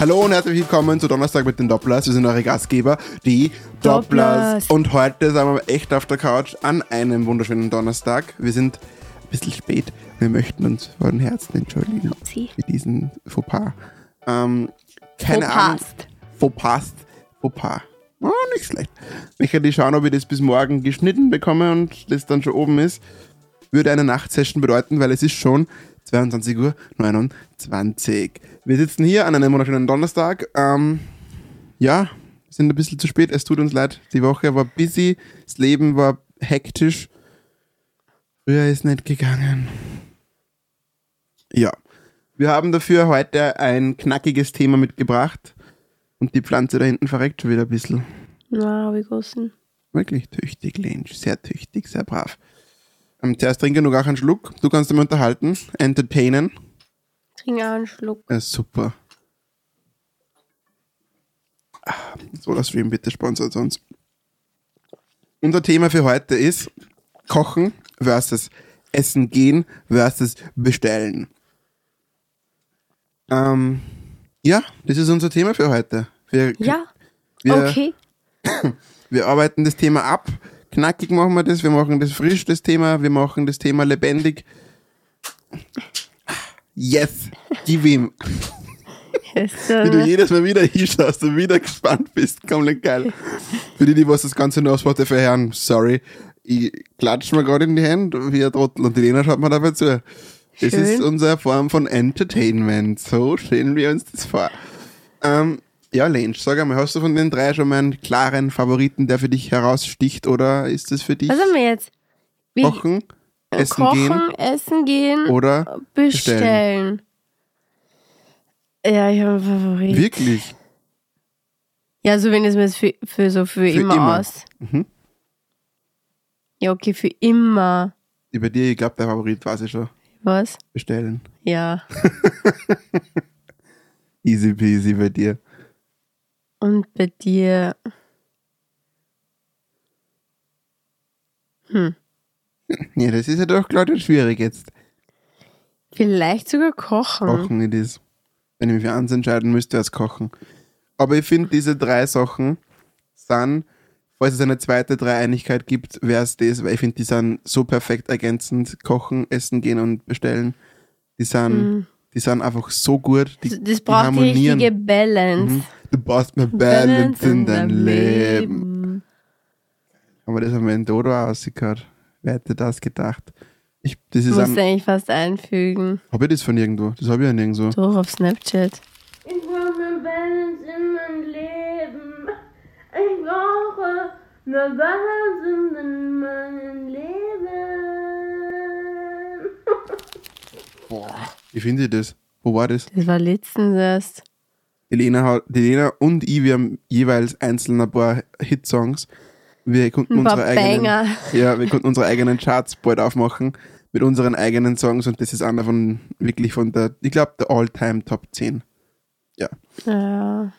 Hallo und herzlich willkommen zu Donnerstag mit den Dopplers. Wir sind eure Gastgeber, die Dopplers. Dopplers. Und heute sind wir echt auf der Couch an einem wunderschönen Donnerstag. Wir sind ein bisschen spät. Wir möchten uns von Herzen entschuldigen Sie. für diesen Fauxpas. Ähm, keine Ahnung. Fauxpas. Fauxpas. Fauxpas. Oh, nicht schlecht. Ich werde schauen, ob ich das bis morgen geschnitten bekomme und das dann schon oben ist. Würde eine Nachtsession bedeuten, weil es ist schon 22 Uhr 29. Wir sitzen hier an einem wunderschönen Donnerstag. Ähm, ja, wir sind ein bisschen zu spät. Es tut uns leid. Die Woche war busy. Das Leben war hektisch. Früher ist nicht gegangen. Ja. Wir haben dafür heute ein knackiges Thema mitgebracht. Und die Pflanze da hinten verreckt schon wieder ein bisschen. Na, wie großen? Wirklich tüchtig, Lensch. Sehr tüchtig, sehr brav. Ähm, zuerst trinke noch auch einen Schluck. Du kannst dich unterhalten, entertainen. Trink einen Schluck. Ja, super. Ah, Soda Stream bitte sponsert uns. Unser Thema für heute ist Kochen versus Essen gehen versus bestellen. Ähm, ja, das ist unser Thema für heute. Wir, Ja, wir, okay. wir arbeiten das Thema ab. Knackig machen wir das, wir machen das frisch, das Thema, wir machen das Thema lebendig. Yes, gib ihm. Ist, Wie du jedes Mal wieder hinschaust und wieder gespannt bist. Komplett geil. Für die, die was das Ganze nur auf Spotify hören, sorry. Ich klatsch mir gerade in die Hände wie ein Trottel und die Lena schaut mir dabei zu. Schön. ist unsere Form von Entertainment. So stellen wir uns das vor. Ähm, ja, Lensch, sag einmal, hast du von den drei schon mal einen klaren Favoriten, der für dich heraussticht oder ist das für dich was haben wir jetzt? Wie, Kochen, Essen kochen, gehen essen gehen, oder bestellen. Ja, ich habe einen Favorit. wirklich? Ja, so wenn es mir für, für so für, immer, immer. aus. Mhm. Ja, okay, für immer. Über dir, ich glaube, der Favorit weiß ich schon. Was? Bestellen. Ja. Easy peasy bei dir. Und bei dir. Hm. Ja, das ist ja doch klar schwierig jetzt. Vielleicht sogar kochen. Kochen it is. Wenn ich mich für eins entscheiden müsste, als Kochen. Aber ich finde, diese drei Sachen sind, falls es eine zweite Dreieinigkeit gibt, wäre es das, weil ich finde, die sind so perfekt ergänzend. Kochen, essen gehen und bestellen. Die sind, die sind einfach so gut. Die, Das die braucht die richtige Balance. Mhm. Du brauchst mehr Balance in dein Leben. Aber das haben wir in Dodo ausgehört. Wer hätte das gedacht? Ich, das ist Musst ein, du eigentlich fast einfügen. Habe ich das von irgendwo? Das habe ich ja nirgendwo. Doch, auf Snapchat. Ich brauche mehr Balance in mein Leben. Ich brauche mehr Balance in meinem Leben. Wie finde ich das? Wo war das? Das war letztens erst. Die Lena, hat- die Lena und ich, wir haben jeweils einzeln ein paar Hitsongs. Wir konnten unsere eigenen, Banger. ja, wir konnten unsere eigenen Charts bald aufmachen mit unseren eigenen Songs und das ist einer von wirklich von der, ich glaube, der All-Time Top 10. Ja. Ja.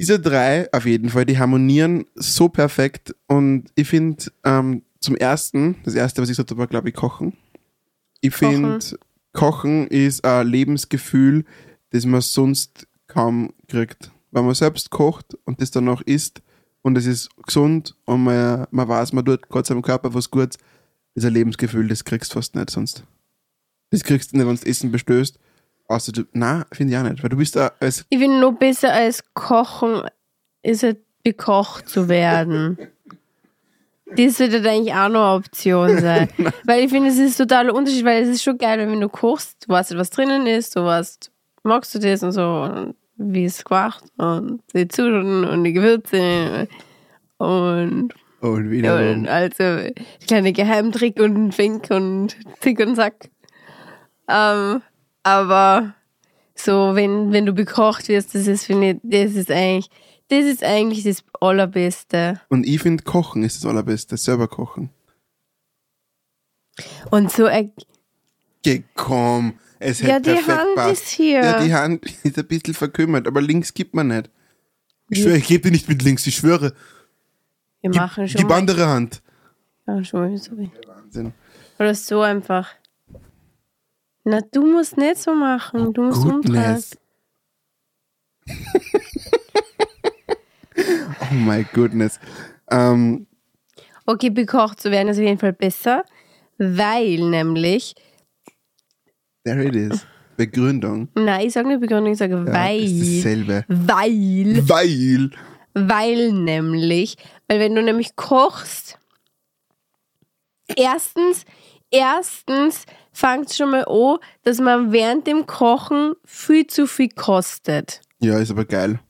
Diese drei auf jeden Fall, die harmonieren so perfekt und ich finde ähm, zum ersten, das erste, was ich gesagt habe, war glaube ich Kochen. Ich finde, Kochen ist ein Lebensgefühl, das man sonst kaum kriegt. Wenn man selbst kocht und das dann noch isst und es ist gesund und man, man weiß, man tut Gott seinem Körper was Gutes, ist ein Lebensgefühl, das kriegst du fast nicht sonst. Das kriegst du nicht, wenn du Essen bestößt. Außer du, nein, finde ich auch nicht, weil du bist da als Ich finde, noch besser als kochen ist halt bekocht zu werden. Das sollte halt eigentlich auch noch eine Option sein. weil ich finde, es ist totaler Unterschied, weil es ist schon geil, wenn du kochst, du weißt, was drinnen ist, du weißt, magst du das und so, und wie es gemacht und die Zutaten und die Gewürze und, und wiederum. und also kleine Geheimtrick und Fink und Zick und Sack. Ähm, aber so, wenn, wenn du bekocht wirst, das ist, finde ich, das ist eigentlich, das ist eigentlich das Allerbeste. Und ich finde, Kochen ist das Allerbeste, selber kochen. Und so, Geh, komm, es ja, hätte die perfekt Hand passt. ist hier. Ja, die Hand ist ein bisschen verkümmert, aber links gibt man nicht. Ich schwöre, ich gebe dir nicht mit links, ich schwöre. Wir Gib, machen schon gib mal, andere Hand. ja, schon mal so. wie- Wahnsinn. Oder so einfach. Na, du musst nicht so machen. Du musst umdrehen. Oh my goodness. Ähm, Okay, bekocht zu werden ist auf jeden Fall besser, weil nämlich, there it is. Begründung. nein, ich sage nicht Begründung, ich sage Ja, weil. ist dasselbe. Weil. Weil. Weil nämlich, weil wenn du nämlich kochst, erstens, erstens fängt schon mal an, dass man während dem Kochen viel zu viel kostet. Ja, ist aber geil.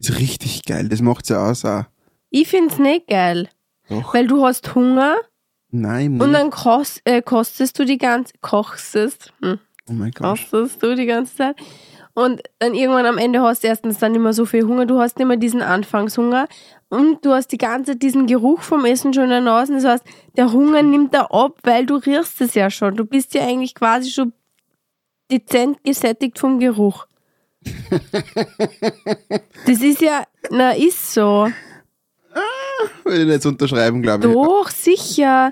Ist richtig geil. Das macht's ja aus auch. Ich find's nicht geil, Doch. weil du hast Hunger Nein, und nicht. dann kost, äh, kostest du die ganze, kochstest, hm, Oh mein Gott. kostest du die ganze Zeit. Und dann irgendwann am Ende hast du erstens dann nicht mehr so viel Hunger, du hast mehr diesen Anfangshunger und du hast die ganze Zeit diesen Geruch vom Essen schon in der Nase. Das heißt, der Hunger nimmt da ab, weil du riechst es ja schon. Du bist ja eigentlich quasi schon dezent gesättigt vom Geruch. das ist ja, na, ist so. Würde ich jetzt unterschreiben, glaube ich. Doch, sicher.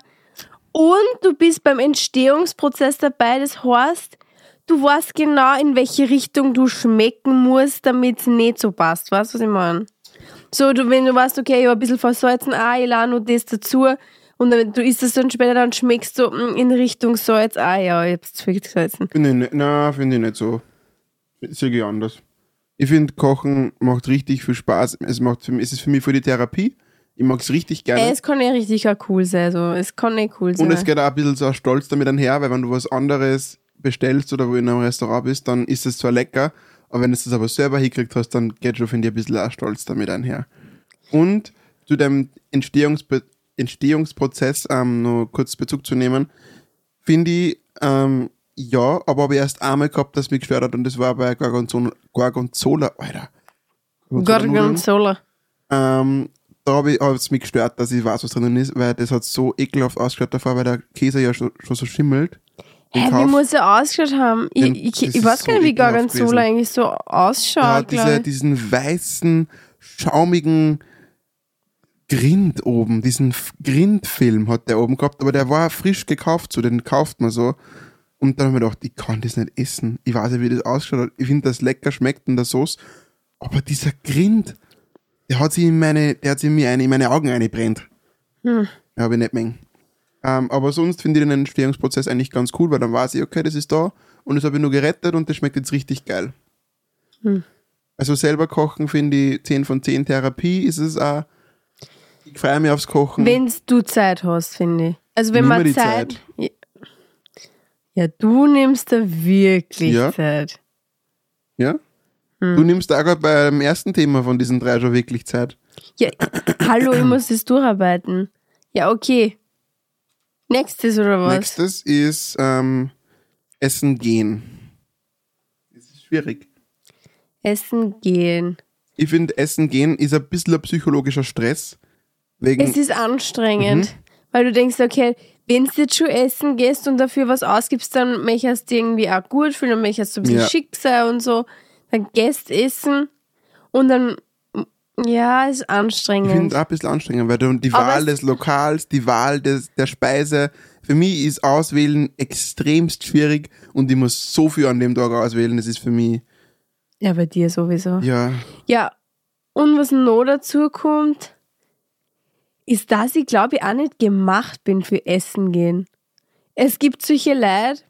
Und du bist beim Entstehungsprozess dabei. Das heißt, du weißt genau, in welche Richtung du schmecken musst, damit es nicht so passt. Weißt du, was ich meine? So, du, wenn du weißt, okay, ich habe ein bisschen versalzen, ah, ich lade noch das dazu. Und dann, du isst es dann später, dann schmeckst du mm, in Richtung Salz, ah ja, ich hab's zu viel gesalzen. Finde ich nicht, nein, finde ich nicht so. Sehe ich anders. Ich finde, Kochen macht richtig viel Spaß. Es, macht für mich, es ist für mich voll die Therapie. Ich mag es richtig gerne. Ey, es kann ja richtig auch cool sein, so. Es kann nicht cool sein. Und es geht auch ein bisschen so Stolz damit einher, weil wenn du was anderes bestellst oder wo in einem Restaurant bist, dann ist es zwar lecker, aber wenn du es aber selber hingekriegt hast, dann geht schon, finde ich, ein bisschen auch Stolz damit einher. Und zu dem Entstehungsbe Entstehungsprozess ähm, noch kurz Bezug zu nehmen, finde ich, ähm, ja, aber habe ich erst einmal gehabt, das mich gestört hat und das war bei Gorgonzola, Gorgonzola Alter. Gorgonzola-Nudeln. Gorgonzola. Ähm, da habe ich es mich gestört, dass ich weiß, was drinnen ist, weil das hat so ekelhaft ausgeschaut davor, weil der Käse ja schon, schon so schimmelt. Hä, wie Kauf- muss er ausgeschaut haben? Ich, ich, ich weiß so gar nicht, wie Gorgonzola eigentlich so ausschaut. hat glaub diese, diesen weißen, schaumigen Grind oben, diesen Grindfilm hat der oben gehabt, aber der war frisch gekauft, so den kauft man so. Und dann habe ich mir gedacht, ich kann das nicht essen. Ich weiß nicht, wie das ausschaut. hat. Ich finde, das lecker schmeckt in der Sauce. Aber dieser Grind, der hat sich in meine, der hat sich in, mir eine, in meine Augen eingebrennt. Hm. Habe ich nicht mengen. Ähm, aber sonst finde ich den Entstehungsprozess eigentlich ganz cool, weil dann weiß ich, okay, das ist da und das habe ich nur gerettet und das schmeckt jetzt richtig geil. Hm. Also selber kochen finde ich 10 von 10 Therapie ist es auch. Ich freue mich aufs Kochen. Wenn du Zeit hast, finde ich. Also wenn Nimm man Zeit. Ja. ja, du nimmst da wirklich Ja. Zeit. ja? Hm. Du nimmst da gerade beim ersten Thema von diesen drei schon wirklich Zeit. Ja, hallo, ich muss das durcharbeiten. Ja, okay. Nächstes oder was? Nächstes ist ähm, Essen gehen. Das ist schwierig. Essen gehen. Ich finde, Essen gehen ist ein bisschen ein psychologischer Stress. Wegen, Es ist anstrengend, weil du denkst, okay, wenn du jetzt schon essen gehst und dafür was ausgibst, dann möchtest du irgendwie auch gut fühlen und möchtest du ein bisschen Ja. schick sein und so. Dann gehst essen und dann, ja, ist Ich finde anstrengend. es auch ein bisschen anstrengend, weil die Aber Wahl es- des Lokals, die Wahl des, der Speise, für mich ist Auswählen extremst schwierig und ich muss so viel an dem Tag auswählen, das ist für mich, Ja, bei dir sowieso. ja, Ja, und was noch dazu kommt, ist, dass ich glaube ich auch nicht gemacht bin für Essen gehen. Es gibt solche Leute,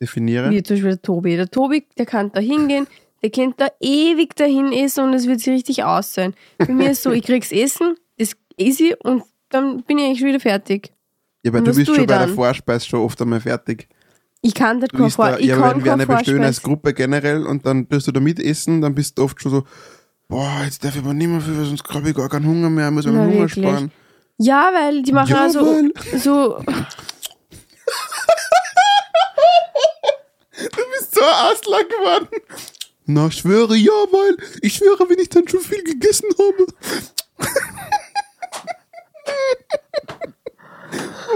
definiere. wie zum Beispiel der Tobi. Der Tobi, der kann da hingehen, der kennt da ewig dahin essen und es wird sich richtig aussehen. Bei mir ist so, ich krieg's Essen, das ist easy und dann bin ich eigentlich wieder fertig. Ja, aber Und du bist schon bei der? Vorspeise schon oft einmal fertig. Ich kann das isst Vor da, ich ja, kann wenn wir eine kein bestellen als. Gruppe generell und dann tust du da mitessen, dann bist du oft schon so, boah, jetzt darf ich aber nicht mehr viel, weil sonst glaube ich gar keinen Hunger mehr, muss ich Na, meinen Hunger wirklich? sparen. Ja, weil die machen Ja, auch so, weil- so, Du bist so ein Asler geworden. Na, ich schwöre, ja, weil ich schwöre, wenn ich dann schon viel gegessen habe.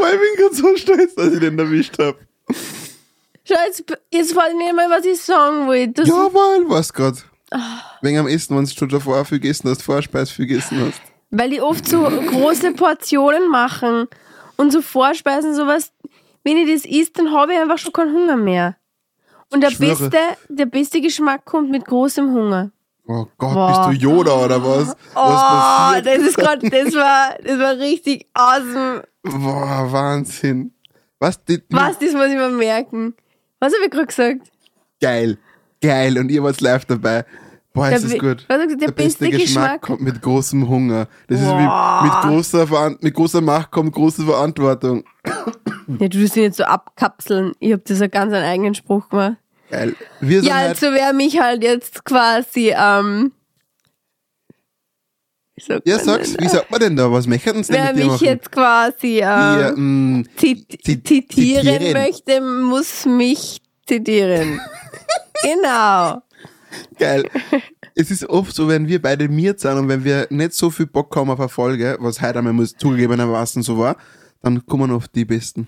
weil ich bin gerade so stolz, dass ich den erwischt habe. schau, jetzt, weiß ich nicht mehr, was ich sagen wollte. Ja, weil, was gerade? Wegen am Essen, wenn du schon davor viel gegessen hast, Vorspeis viel gegessen hast. Weil die oft so große Portionen machen und so Vorspeisen, sowas. Wenn ich das isst, dann habe ich einfach schon keinen Hunger mehr. Und der Schwöre. beste, der beste Geschmack kommt mit großem Hunger. Oh Gott, Boah. bist du Yoda oder was? Oh, was das ist gerade, das war, das war richtig awesome. Boah, Wahnsinn. Was? Die, Was, das muss ich mir merken. Was habe ich gerade gesagt? Geil. Geil. Und ihr wart live dabei. Boah, ist Der das be- gut. was du gesagt, der beste Geschmack? kommt mit großem Hunger. Das ist Boah. wie mit großer, Veran- mit großer Macht kommt große Verantwortung. Ja, du musst dich nicht so abkapseln. Ich habe das ja ganz einen eigenen Spruch gemacht. Geil. Wir sind Ja, halt, also wer mich halt jetzt quasi, ähm, ja, sag's, denn? wie sagt man denn da? Was möchten Sie denn Wer mit mich machen? jetzt quasi ähm, mh, zit Zit- zitieren zitieren. möchte, muss mich zitieren. genau. Geil. Es ist oft so, wenn wir beide miert sind und wenn wir nicht so viel Bock haben auf eine Folge, was heute einmal muss zugegebenermaßen so war, dann kommen oft die Besten.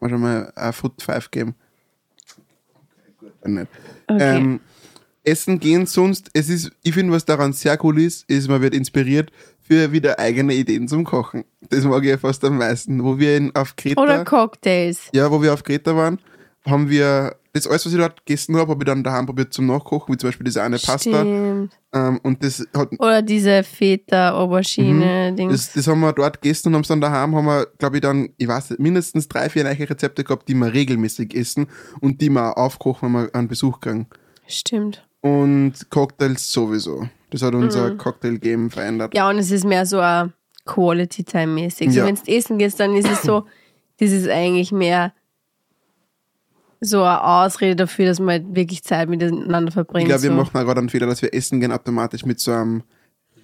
Mal schon mal ein Foot 5 geben. Okay. Ähm, Essen gehen sonst, es ist, ich finde, was daran sehr cool ist, ist, man wird inspiriert für wieder eigene Ideen zum Kochen. Das mag ich fast am meisten. Wo wir in, auf Kreta, Oder Cocktails. ja, wo wir auf Kreta waren, haben wir das alles, was ich dort gegessen habe, habe ich dann daheim probiert zum Nachkochen, wie zum Beispiel diese eine Pasta. Stimmt. Ähm, und das hat Oder diese Feta, Aubergine, Dings. Mhm. das, das haben wir dort gegessen und haben es dann daheim, haben wir, glaube ich, dann, ich weiß nicht, mindestens drei, vier neue Rezepte gehabt, die wir regelmäßig essen und die wir auch aufkochen, wenn wir einen Besuch kriegen. Stimmt. Und Cocktails sowieso. Das hat unser Cocktail-Game verändert. Mhm. Ja, und es ist mehr so ein Quality Time mäßig. So, Ja. wenn du essen gehst, dann ist es so, das ist eigentlich mehr so eine Ausrede dafür, dass man halt wirklich Zeit miteinander Ich verbringt. glaube, wir so. machen auch gerade einen Fehler, dass wir essen gehen automatisch mit so einem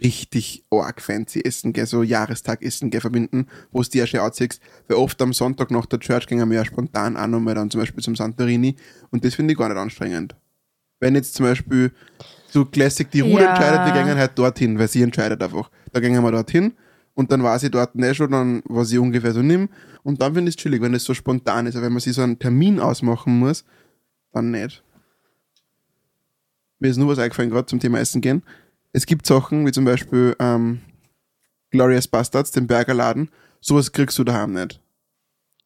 richtig arg fancy Essen gehen, so Jahrestag Essen gehen verbinden, wo es dir ja schon anziehst. Weil oft am Sonntag nach der Church gehen wir ja spontan auch nochmal dann zum Beispiel zum Santorini und das finde ich gar nicht anstrengend. Wenn jetzt zum Beispiel so Classic die Ruhe Ja. entscheidet, wir gehen halt dorthin, weil sie entscheidet einfach. Da gehen wir dorthin und dann weiß ich dort nicht schon, dann, was ich ungefähr so nimm und dann finde ich es chillig, wenn es so spontan ist. Aber wenn man sich so einen Termin ausmachen muss, dann nicht. Mir ist nur was eingefallen, gerade zum Thema Essen gehen. Es gibt Sachen, wie zum Beispiel ähm, Glorious Bastards, den Burgerladen. Sowas kriegst du daheim nicht.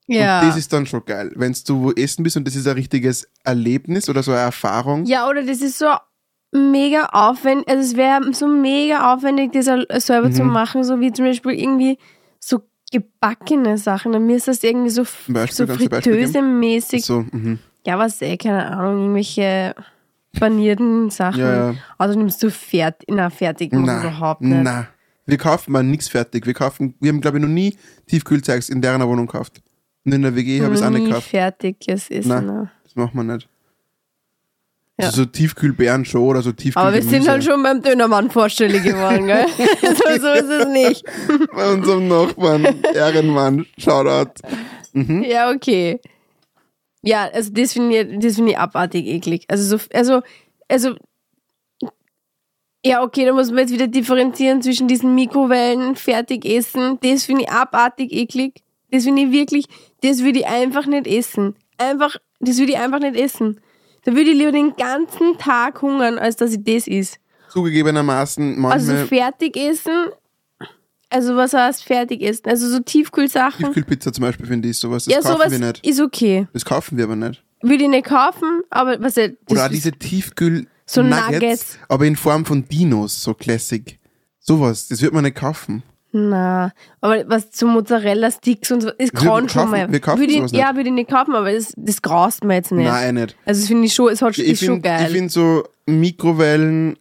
ja. Und das ist dann schon geil. Wenn du wo essen bist und das ist ein richtiges Erlebnis oder so eine Erfahrung. ja, oder das ist so mega aufwendig, also es wäre so mega aufwendig, das selber zu Mhm. machen, so wie zum Beispiel irgendwie so gebackene Sachen. Dann müsste das irgendwie so, Beispiel, so? Fritteuse-mäßig So, mhm. Ja, was eh, keine Ahnung, irgendwelche panierten Sachen. Ja, ja. Also nimmst du fertig, na, fertig muss Na, überhaupt nicht. na. Wir kaufen mal nichts fertig. Wir kaufen, wir haben glaube ich noch nie Tiefkühlzeugs in deren Wohnung gekauft. Und in der WG habe ich es auch nicht gekauft. fertiges Essen. Nein. ne. Das machen wir nicht. Ja. Also so Tiefkühlbeeren schon oder so Tiefkühl Aber wir sind halt schon beim Dönermann vorstellig geworden, gell? so, so ist es nicht. bei unserem Nachbarn, Ehrenmann, Shoutout. Mhm. Ja, okay. Ja, also das finde ich, das finde ich abartig eklig. Also so, also, also, ja, okay, da muss man jetzt wieder differenzieren zwischen diesen Mikrowellen, Fertigessen. Das finde ich abartig eklig. Das finde ich wirklich, das würde ich einfach nicht essen. Einfach, das würde ich einfach nicht essen. Da würde ich lieber den ganzen Tag hungern, als dass ich das is. Zugegebenermaßen Also manchmal Fertigessen, also was heißt Fertigessen? Also so Tiefkühlsachen. Tiefkühlpizza zum Beispiel finde ich sowas. Das ja, kaufen sowas wir nicht. ist okay. Das kaufen wir aber nicht. Würde ich nicht kaufen, aber was ja, Oder auch diese Tiefkühl So Nuggets, Nuggets. aber in Form von Dinos, so Classic. Sowas, das wird man nicht kaufen. Na, aber was zu Mozzarella-Sticks und so, das Wir kann schon mal. wir kaufen würde ich, ja, würde ich nicht kaufen, aber das, das graust mir jetzt nicht. Nein, eh nicht. Also das finde ich schon, es hat, Ich ist schon finde geil. find so Mikrowellen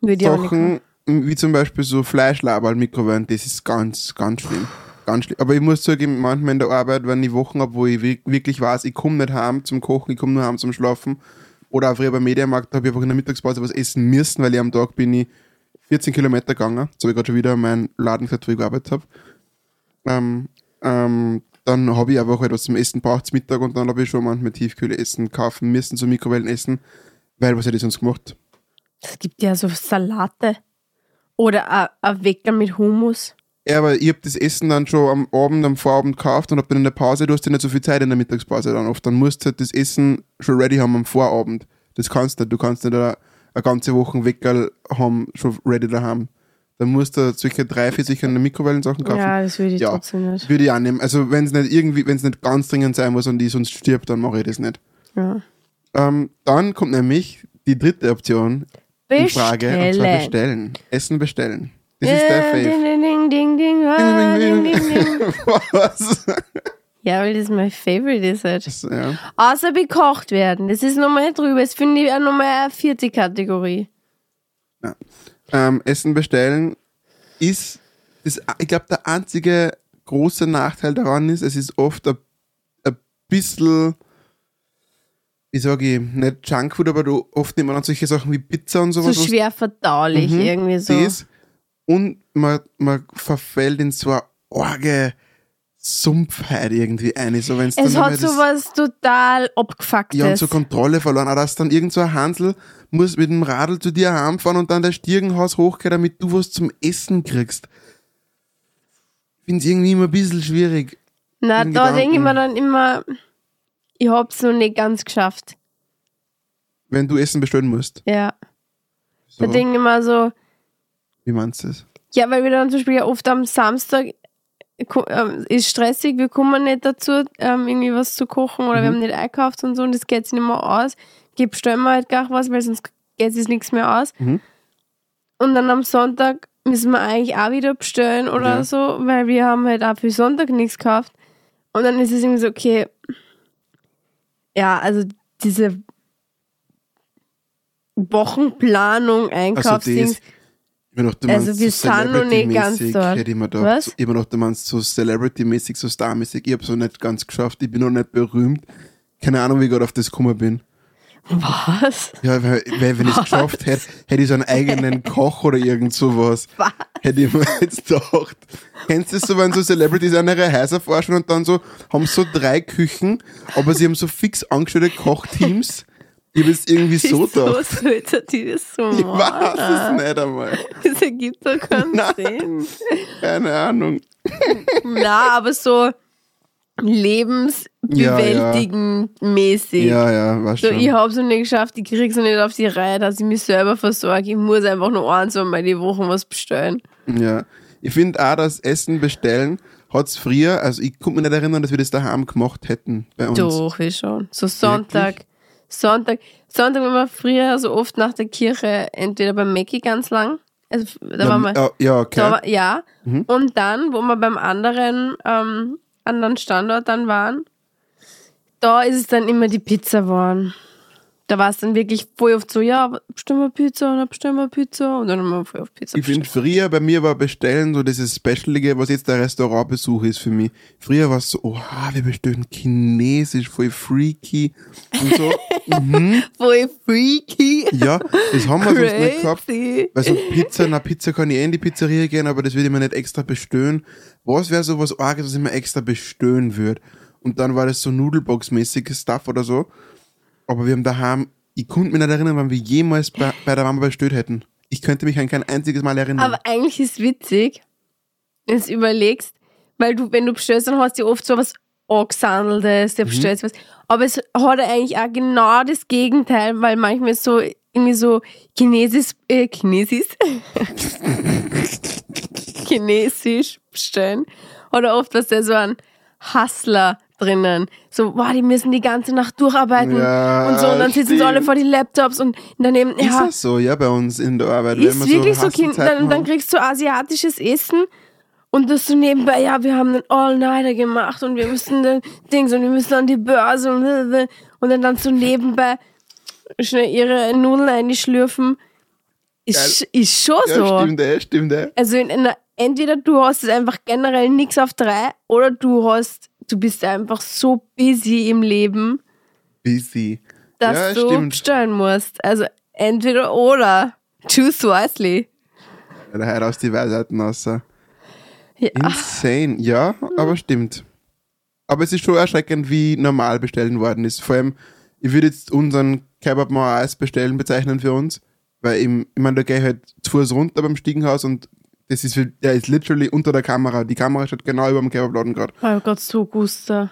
würde ich auch nicht kaufen. Sachen, wie zum Beispiel so Fleischlaberl, Mikrowellen, das ist ganz, ganz schlimm. Ganz schlimm. Aber ich muss zugeben, manchmal in der Arbeit, wenn ich Wochen habe, wo ich wi- wirklich weiß, ich komme nicht heim zum Kochen, ich komme nur heim zum Schlafen. Oder auch früher beim Mediamarkt habe ich einfach in der Mittagspause was essen müssen, weil ich am Tag bin ich 14 Kilometer gegangen. Jetzt habe ich gerade schon wieder meinen Laden gesagt, wo ich gearbeitet habe. Ähm, ähm, dann habe ich einfach etwas zum Essen braucht Mittag und dann habe ich schon manchmal Tiefkühlessen kaufen müssen, so Mikrowellen essen, weil was hätte ich sonst gemacht? Es gibt ja so Salate. Oder ein- ein Wecker mit Hummus. Ja, aber ich habe das Essen dann schon am Abend, am Vorabend gekauft und habe dann in der Pause, du hast ja nicht so viel Zeit in der Mittagspause dann oft, dann musst du halt das Essen schon ready haben am Vorabend. Das kannst du nicht, du kannst nicht eine, ganze Woche Weckerl haben, schon ready daheim. Dann musst du solche drei, vier der Mikrowellen-Sachen kaufen. Ja, das würde ich Ja. trotzdem nicht. Würde ich auch nehmen. Also wenn es nicht irgendwie, wenn es nicht ganz dringend sein muss und die sonst stirbt, dann mache ich das nicht. Ja. Ähm, dann kommt nämlich die dritte Option. in Frage. Und zwar Bestellen. bestellen. Essen bestellen. Das ist der Fave. Ding, ding, ding, ding, ding, ding, ding, ding. Was? Ja, weil das mein Favorite ist halt. Das, ja. Außer bekocht werden. Das ist nochmal drüber. Das finde ich auch nochmal eine vierte Kategorie. ähm, Essen bestellen ist, ist ich glaube, der einzige große Nachteil daran ist, es ist oft ein, ein bisschen, wie sage ich, nicht Junkfood, aber du oft nimmt man dann solche Sachen wie Pizza und So sowas. was schwer verdaulich Mhm. irgendwie so. das. Und man, man verfällt in so eine Sumpfheit irgendwie ein. So, wenn's Es dann hat einmal so was total abgefucktes. ja, und so Kontrolle verloren. Auch dass dann irgend so ein Hansel muss mit dem Radl zu dir heimfahren und dann das Stirnhaus hochgeht, damit du was zum Essen kriegst. Ich finde es irgendwie immer ein bisschen schwierig. Na, da denke ich mir dann immer, ich hab's noch nicht ganz geschafft. Wenn du Essen bestellen musst. Ja. So, Da denke ich mir so, wie meinst du das? ja, weil wir dann zum Beispiel ja oft am Samstag ist stressig, wir kommen nicht dazu, ähm, irgendwie was zu kochen oder wir Mhm. haben nicht einkauft und so und das geht sich nicht mehr aus. Gib bestellen wir halt gar was, weil sonst geht sich nichts mehr aus. Mhm. Und dann am Sonntag müssen wir eigentlich auch wieder bestellen oder Ja. so, weil wir haben halt auch für Sonntag nichts gekauft. Und dann ist es irgendwie so, okay, ja, also diese Wochenplanung, Einkaufsdings, das- Meine, du Also wir so sind noch nicht ganz dort. Hätte ich mir gedacht. Was? Immer noch, du meinst so Celebrity-mäßig, so Star-mäßig. Ich habe so nicht ganz geschafft. Ich bin noch nicht berühmt. Keine Ahnung, wie ich gerade auf das gekommen bin. was? Ja, weil, weil wenn ich es geschafft hätte, hätte ich so einen eigenen Koch oder irgend sowas. Was? Hätte ich mir jetzt gedacht. Kennst du das so, wenn so Celebrities an ihre Häuser forschen und dann so, haben so drei Küchen, aber sie haben so fix angestellte Kochteams? Habe es irgendwie so sollte die das so Ich weiß es nicht einmal. Das ergibt doch keinen Nein. Sinn. Keine Ahnung. Na, aber so lebensbewältigend mäßig. Ja, ja, war So, schon. ich hab's noch nicht geschafft, ich krieg's noch nicht auf die Reihe, dass ich mich selber versorge. Ich muss einfach nur eins einmal die Woche was bestellen. Ja. Ich finde auch, das Essen bestellen hat's früher, also ich kann mich nicht erinnern, dass wir das daheim gemacht hätten bei uns. Doch, wie schon. So Sonntag. Sonntag. Sonntag waren wir früher so oft nach der Kirche entweder beim Mäcki ganz lang. Also, da waren wir. ja, ja, okay. War, ja. Mhm. Und dann, wo wir beim anderen, ähm, anderen Standort dann waren, da ist es dann immer die Pizza geworden. Da war es dann wirklich voll oft so, ja, bestellen wir Pizza und dann bestellen wir Pizza und dann haben wir voll auf Pizza Ich finde, früher bei mir war Bestellen so dieses Specialige, was jetzt der Restaurantbesuch ist für mich. Früher war es so, oha, wir bestellen Chinesisch, voll freaky und so. Voll freaky. Ja, das haben wir sonst nicht gehabt. Weil so Pizza, na Pizza kann ich eh in die Pizzeria gehen, aber das würde ich mir nicht extra bestellen. Was wäre so was Arges, was ich mir extra bestellen würde? Und dann war das so Nudelbox-mäßiges Stuff oder so. Aber wir haben daheim, ich konnte mich nicht erinnern, wann wir jemals bei, bei der Mama bestellt hätten. Ich könnte mich an kein einziges Mal erinnern. Aber eigentlich ist witzig, wenn du überlegst, weil du, wenn du bestellst, dann hast du oft so was Angesandeltes, Mhm. der bestellt was. Aber es hat eigentlich auch genau das Gegenteil, weil manchmal so irgendwie so Chinesisch, äh, Chinesisch, Chinesisch bestellen. Oder oft was da so ein Hustler drinnen. So, wow, die müssen die ganze Nacht durcharbeiten Ja, und so. Und dann sitzen sie stimmt. alle vor die Laptops und daneben, ist ja, das so, ja, bei uns in der Arbeit? ist wir wirklich so, kind, Hastenzeiten dann, dann kriegst du asiatisches Essen und das so nebenbei, ja, wir haben einen All-Nighter gemacht und wir müssen den Dings und wir müssen an die Börse und, und dann, dann so nebenbei schnell ihre Nudeln einschlürfen. Ist, ist schon Ja, so. stimmt, eh, stimmt, eh. Also in einer, entweder du hast es einfach generell nichts auf drei oder du hast, du bist einfach so busy im Leben, Busy. dass ja, du stimmt. bestellen musst. Also entweder oder. Choose wisely. Ja, da aus die Weisheiten raus. Ja. Insane, ja, aber stimmt. Aber es ist schon erschreckend, wie normal bestellen worden ist. Vor allem, ich würde jetzt unseren Kebab mal als bestellen bezeichnen für uns, weil im, ich meine, da gehe ich halt zu Fuß runter beim Stiegenhaus und das ist, für- der ist literally unter der Kamera. Die Kamera steht genau über dem Kebabladen gerade. Oh Gott, so guster.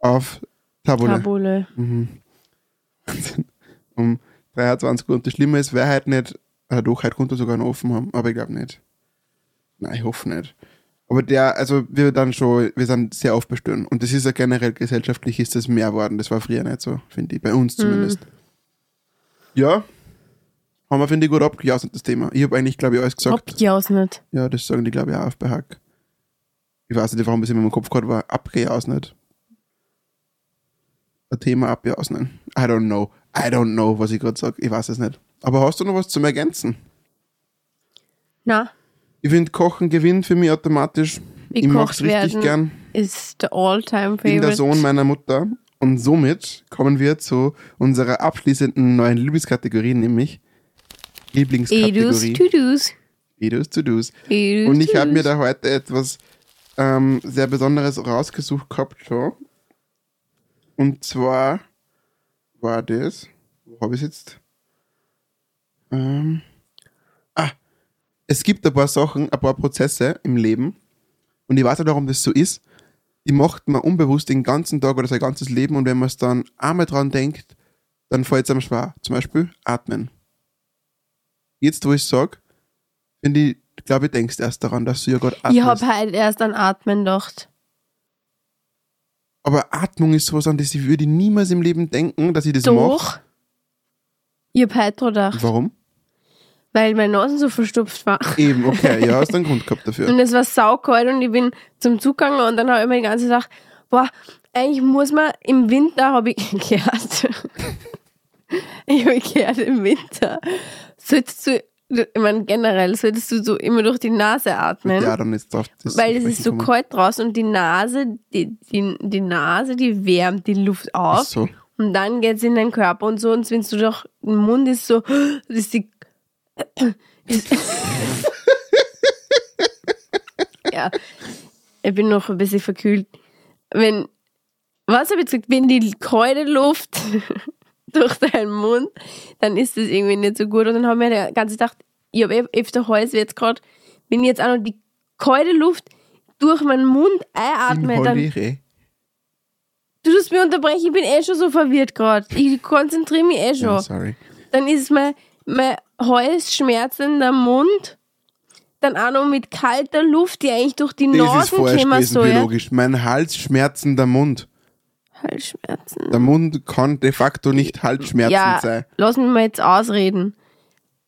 Auf Tabule. Tabule. um 23 Uhr. Und das Schlimme ist, wer halt nicht, äh, doch, heute konnte sogar noch offen haben, aber ich glaube nicht. Nein, ich hoffe nicht. Aber der, also wir dann schon, wir sind sehr oft bestellen. Und das ist ja generell gesellschaftlich ist das mehr geworden. Das war früher nicht so, finde ich. Bei uns zumindest. Ja. Haben wir, finde ich, gut abgejausnet, das Thema. Ich habe eigentlich, glaube ich, alles gesagt. Abgejausnet. Ja, das sagen die, glaube ich, auch auf bei Hack. Ich weiß nicht, warum immer in meinem Kopf gerade war. Abgejausnet. Ein Thema abjausnen. I don't know. I don't know, was ich gerade sage. Ich weiß es nicht. Aber hast du noch was zum Ergänzen? Na, Ich finde, Kochen gewinnt für mich automatisch. Wie ich mache es richtig gern. ist der all-time Ich bin der. Sohn meiner Mutter. Und somit kommen wir zu unserer abschließenden neuen Lieblingskategorie, nämlich Edus, Lieblingskategorie. to-dos. Edus to Do's. Edus, Und ich habe mir to-dos. da heute etwas ähm, sehr Besonderes rausgesucht gehabt schon. Und zwar war das, wo habe ich jetzt? Ähm, ah, es gibt ein paar Sachen, ein paar Prozesse im Leben. Und ich weiß nicht, warum das so ist. Die macht man unbewusst den ganzen Tag oder sein ganzes Leben. Und wenn man es dann einmal dran denkt, dann fällt es einem schwer. Zum Beispiel atmen. Jetzt, wo ich sage, finde ich, glaube ich, denkst erst daran, dass du ja gerade atmest. Ich habe halt erst an Atmen gedacht. Aber Atmung ist sowas, an das ich würde niemals im Leben denken, dass ich das mache. Doch. Ich habe heute gedacht, Warum? weil meine Nase so verstopft war. Eben, okay, ja, hast einen Grund gehabt dafür. Und es war saukalt und ich bin zum Zug gegangen und dann habe ich mir die ganze Zeit gedacht, boah, eigentlich muss man im Winter, habe ich gehört, ich habe gehört, im Winter solltest du, ich meine generell, solltest du so immer durch die Nase atmen. Ja, dann ist drauf. das Weil es ist so kommen. kalt draußen und die Nase, die, die, die Nase, die wärmt die Luft Ach auf. so. Und dann geht es in deinen Körper und so. Und wenn du doch, im Mund ist so, ist die. Ist ja, ich bin noch ein bisschen verkühlt. Wenn, was habe ich gesagt, wenn die kalte Luft durch deinen Mund, dann ist das irgendwie nicht so gut. Und dann haben wir die ganze Zeit gedacht, ich habe öfter Hals jetzt gerade, wenn ich jetzt auch noch die kalte Luft durch meinen Mund einatme, dann Inhaliere. Du tust mir unterbrechen, ich bin eh schon so verwirrt gerade. Ich konzentriere mich eh schon. Ja, sorry. Dann ist mein, mein Hals schmerzender Mund. Dann auch noch mit kalter Luft, die eigentlich durch die Das ist Nasen gewesen, soll. biologisch. Mein Hals schmerzender Mund. Halsschmerzen. Der Mund kann de facto nicht halsschmerzend Ja, sein. lass mich mal jetzt ausreden.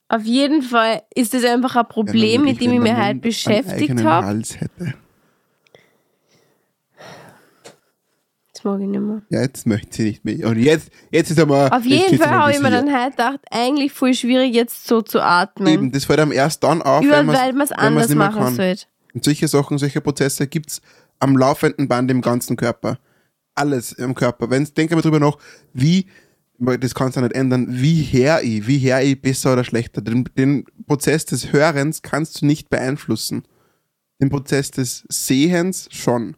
Auf jeden Fall ist das einfach ein Problem, Ja, mit dem ich mich halt beschäftigt habe. Hals hätte. Das mag ich nicht mehr. Ja, jetzt möchte sie nicht mehr. Und jetzt, jetzt ist aber. Auf jetzt jeden Fall habe ich mir dann halt gedacht, eigentlich voll schwierig jetzt so zu atmen. Eben, das fällt einem erst dann auf, Über, wenn man's- weil man es anders machen kann. sollte. Und solche Sachen, solche Prozesse gibt es am laufenden Band im ganzen Körper. Alles im Körper. Wenn denke mal drüber nach, wie, das kannst du nicht ändern, wie her ich, wie her ich besser oder schlechter. Den, den Prozess des Hörens kannst du nicht beeinflussen. Den Prozess des Sehens schon.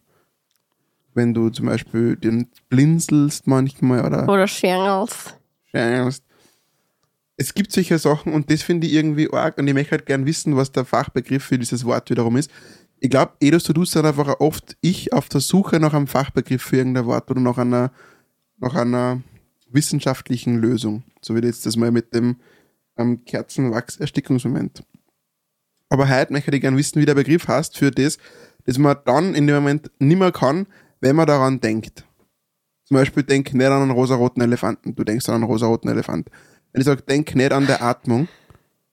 Wenn du zum Beispiel den blinzelst manchmal oder Oder Schengels. scheinst. Es gibt solche Sachen und das finde ich irgendwie arg und ich möchte halt gern wissen, was der Fachbegriff für dieses Wort wiederum ist. Ich glaube, Edos to sind einfach auch oft ich auf der Suche nach einem Fachbegriff für irgendein Wort oder nach einer, nach einer wissenschaftlichen Lösung. So wie jetzt das mal mit dem ähm, Kerzenwachs-Erstickungsmoment. Aber heute möchte ich gern wissen, wie der Begriff heißt für das, das man dann in dem Moment nimmer kann, wenn man daran denkt. Zum Beispiel denk nicht an einen rosaroten Elefanten, du denkst an einen rosaroten Elefant. Wenn ich sage, denk nicht an der Atmung,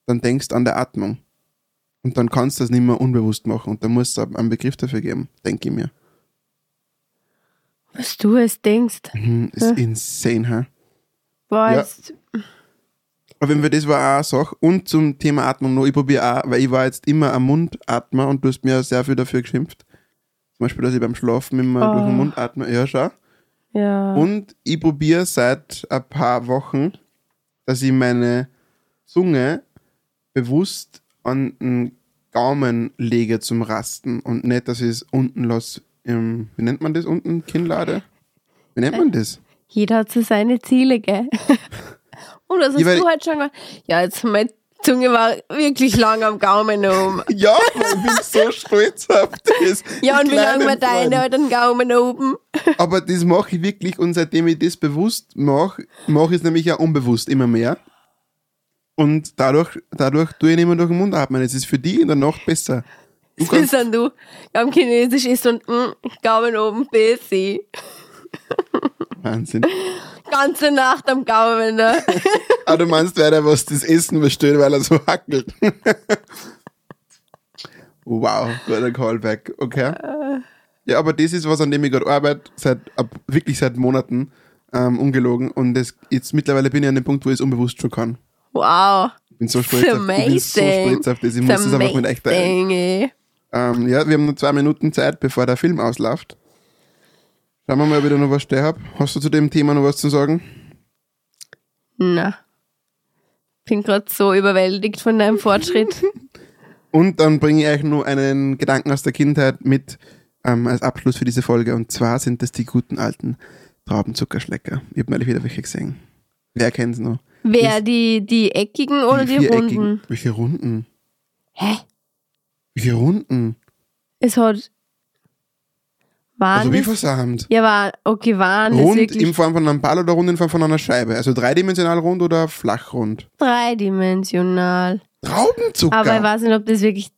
dann denkst an der Atmung. Und dann kannst du das nicht mehr unbewusst machen. Und da muss es einen Begriff dafür geben, denke ich mir. Was du es denkst. Hm, ist insane, hä? Boah, Ja. jetzt- Auf jeden Fall, das war auch eine Sache. Und zum Thema Atmung noch, ich probiere auch, weil ich war jetzt immer am Mundatmer und du hast mir sehr viel dafür geschimpft. Zum Beispiel, dass ich beim Schlafen immer Oh. durch den Mund atme. Ja, schau. ja. Und ich probiere seit ein paar Wochen, dass ich meine Zunge bewusst an den Gaumen lege zum Rasten und nicht, dass ich es unten lasse. Im, wie nennt man das unten? Kinnlade? Wie nennt man das? Jeder hat so seine Ziele, gell? Und was hast Ja, du halt schon gemacht? Ja, jetzt meine Zunge war wirklich lang am Gaumen oben. Ja, ich bin so stolz auf das. Ja, und wie lange war deine halt am Gaumen oben? Aber das mache ich wirklich und seitdem ich das bewusst mache, mache ich es nämlich auch unbewusst immer mehr. Und dadurch, dadurch tue ich nicht mehr durch den Mund atmen. Es ist für die in der Nacht besser. Du Das kannst, sind du. Am Chinesisch ist und mm, Gaumen oben, busy. Wahnsinn. ganze Nacht am Gaumen. Ne? Ah, du meinst, wer der was das Essen bestellt, weil er so hackelt. wow, guter Callback. Okay. Ja, aber das ist was, an dem ich gerade arbeite, seit, ab, wirklich seit Monaten, ähm, ungelogen. Und das, jetzt mittlerweile bin ich an dem Punkt, wo ich es unbewusst schon kann. Wow. Ich bin so stolz auf, ich bin so stolz auf das. Ich muss das einfach mit euch teilen. Ähm, ja, wir haben nur zwei Minuten Zeit, bevor der Film ausläuft. Schauen wir mal, ob ich da noch was stehen habe. Hast du zu dem Thema noch was zu sagen? Na. Bin gerade so überwältigt von deinem Fortschritt. Und dann bringe ich euch nur einen Gedanken aus der Kindheit mit ähm, als Abschluss für diese Folge. Und zwar sind das die guten alten Traubenzuckerschlecker. Ich habe neulich wieder welche gesehen. Wer kennt es noch? Wer, die, die eckigen oder die, viereckigen. runden? Welche Runden? Hä? Welche Runden? Es hat. Waren Also wie das, versamt. Ja, war, okay, waren Rund wirklich in Form von einem Ball oder rund in Form von einer Scheibe? Also dreidimensional rund oder flachrund? dreidimensional. Traubenzucker? Aber ich weiß nicht, ob das wirklich.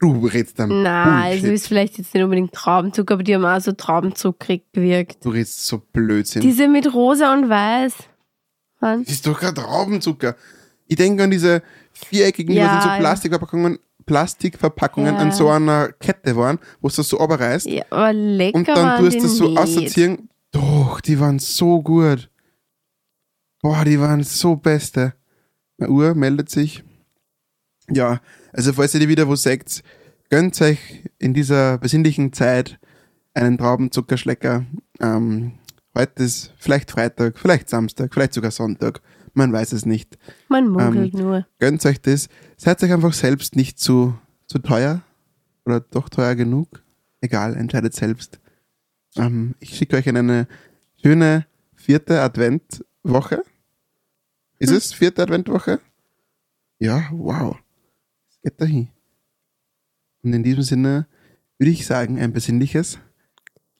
du redest dann Nein, Bullshit. also ist vielleicht jetzt nicht unbedingt Traubenzucker, aber die haben auch so traubenzuckrig gewirkt. Du redest so Blödsinn. Diese mit rosa und weiß. Mann. Das ist doch kein Traubenzucker. Ich denke an diese viereckigen, Ja, was in so. Plastikverpackungen, Plastikverpackungen Ja. an so einer Kette waren, wo es das so runterreißt. Ja, aber lecker und dann tust die du das so aussortieren. Doch, die waren so gut. Boah, die waren so beste. Meine Uhr meldet sich. Ja, also falls ihr die wieder wo seht, gönnt euch in dieser besinnlichen Zeit einen Traubenzuckerschlecker. Ähm, heute ist vielleicht Freitag, vielleicht Samstag, vielleicht sogar Sonntag. Man weiß es nicht. Man munkelt Ähm, nur. Gönnt euch das. Seid euch einfach selbst nicht zu, zu teuer oder doch teuer genug. Egal, entscheidet selbst. Ähm, ich schicke euch in eine schöne vierte Adventwoche. Ist es vierte Adventwoche? Ja, wow. Es geht dahin. Und in diesem Sinne würde ich sagen, ein besinnliches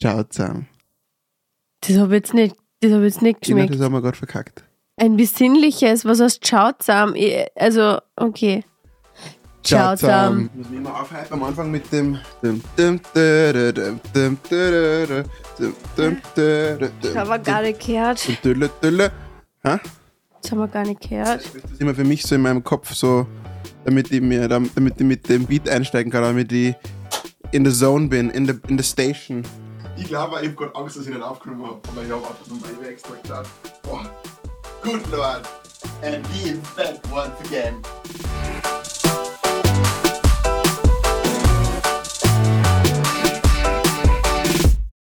Ciao zusammen. Das habe ich jetzt nicht, hab jetzt nicht geschmeckt. Genau, das haben wir gerade verkackt. Ein besinnliches, was heißt Schautsam? Also, okay. Schautsam. Ich muss mich immer aufhalten am Anfang mit dem. Das haben wir gar nicht gehört. Das haben wir gar nicht gehört. Das ist immer für mich so in meinem Kopf so, damit ich, mir, damit ich mit dem Beat einsteigen kann, damit ich in the zone bin, in the, in the station. Ich glaube, ich habe gerade Angst, dass ich nicht aufgenommen habe, aber ich habe einfach nochmal extra gedacht. Boah, good Lord. And he is back once again.